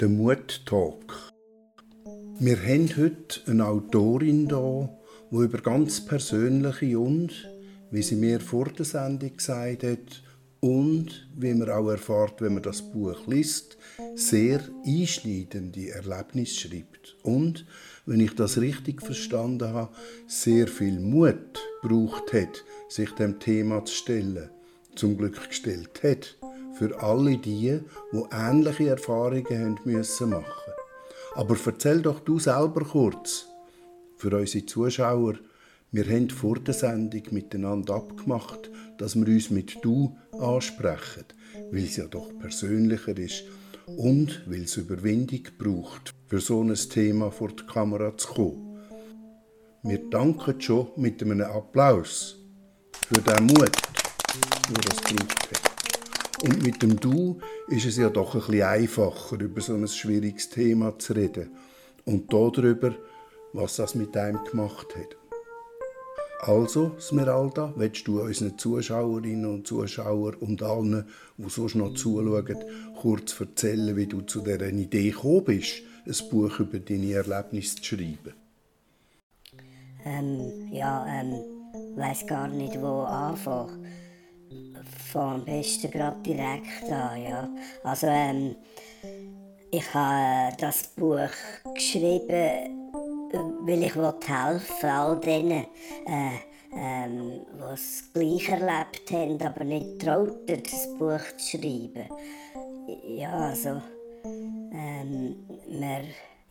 der Mut-Talk. Wir haben heute eine Autorin da, die über ganz persönliche und, wie sie mir vor der Sendung gesagt hat, und, wie man auch erfährt, wenn man das Buch liest, sehr einschneidende Erlebnisse schreibt. Und, wenn ich das richtig verstanden habe, sehr viel Mut braucht hat, sich dem Thema zu stellen, zum Glück gestellt hat für alle die, die ähnliche Erfahrungen haben müssen machen. Aber erzähl doch du selber kurz für unsere Zuschauer. Wir haben vor der Sendung miteinander abgemacht, dass wir uns mit du ansprechen, weil es ja doch persönlicher ist und weil es Überwindung braucht, für so ein Thema vor die Kamera zu kommen. Wir danken schon mit einem Applaus für den Mut, den das braucht hat. Und mit dem Du ist es ja doch ein bisschen einfacher, über so ein schwieriges Thema zu reden. Und darüber, was das mit einem gemacht hat. Also, Smeralda, willst du unseren Zuschauerinnen und Zuschauern und allen, die sonst noch zuschauen, kurz erzählen, wie du zu dieser Idee gekommen bist, ein Buch über deine Erlebnisse zu schreiben? Ähm, ja, ähm, weiß gar nicht, wo anfangen fange am besten gerade direkt an. Ja. Also, ähm, ich habe das Buch geschrieben, weil ich helfen all denen, äh, ähm, die es gleich erlebt haben, aber nicht trauten, das Buch zu schreiben. Ja, also, ähm, wir,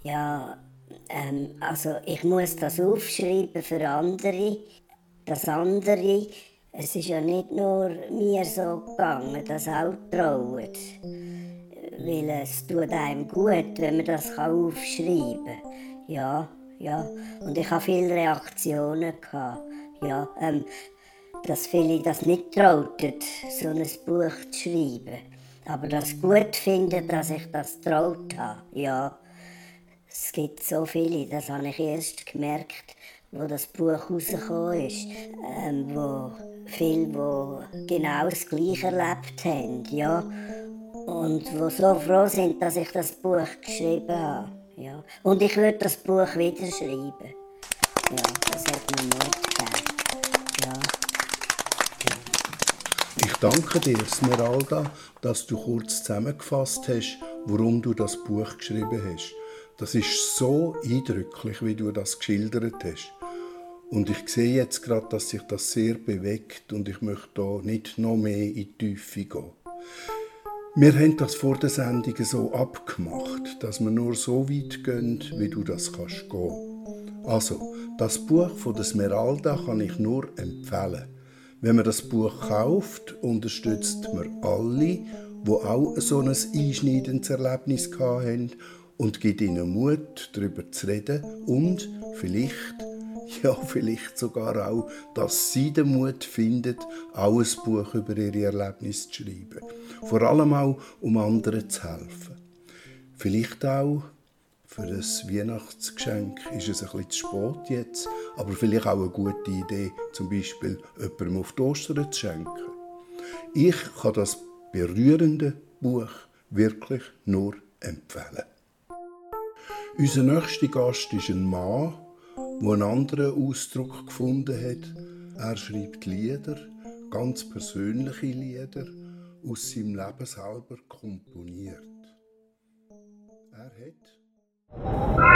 ja, ähm, also ich muss das aufschreiben für andere, dass andere es ist ja nicht nur mir so gegangen, dass auch trauen. Weil es tut einem gut, wenn man das aufschreiben kann. Ja, ja. Und ich hatte viele Reaktionen. Gehabt. Ja, ähm, dass viele das nicht trauten, so ein Buch zu schreiben. Aber das gut finden, dass ich das traut habe. Ja, es gibt so viele, das habe ich erst gemerkt, wo das Buch rausgekommen ist, ähm, wo viele, die genau das Gleiche erlebt haben, ja, und die so froh sind, dass ich das Buch geschrieben habe, ja. Und ich würde das Buch wieder schreiben. Ja, das hat mir Mut gegeben, ja. Ich danke dir, Smeralda, dass du kurz zusammengefasst hast, warum du das Buch geschrieben hast. Das ist so eindrücklich, wie du das geschildert hast. Und ich sehe jetzt gerade, dass sich das sehr bewegt und ich möchte da nicht noch mehr in die Tiefe gehen. Wir haben das vor der Sendung so abgemacht, dass wir nur so weit gehen, wie du das kannst gehen. Also, das Buch von der Smeralda kann ich nur empfehlen. Wenn man das Buch kauft, unterstützt man alle, die auch so ein einschneidendes Erlebnis hatten und gibt ihnen Mut, darüber zu reden und vielleicht ja, vielleicht sogar auch, dass sie den Mut findet, auch ein Buch über ihre Erlebnisse zu schreiben. Vor allem auch, um anderen zu helfen. Vielleicht auch für ein Weihnachtsgeschenk ist es ein bisschen zu spät jetzt, aber vielleicht auch eine gute Idee, zum Beispiel jemandem auf die Ostern zu schenken. Ich kann das berührende Buch wirklich nur empfehlen. Unser nächster Gast ist ein Mann, der einen anderen Ausdruck gefunden hat. Er schreibt Lieder, ganz persönliche Lieder, aus seinem Leben selber komponiert. Er hat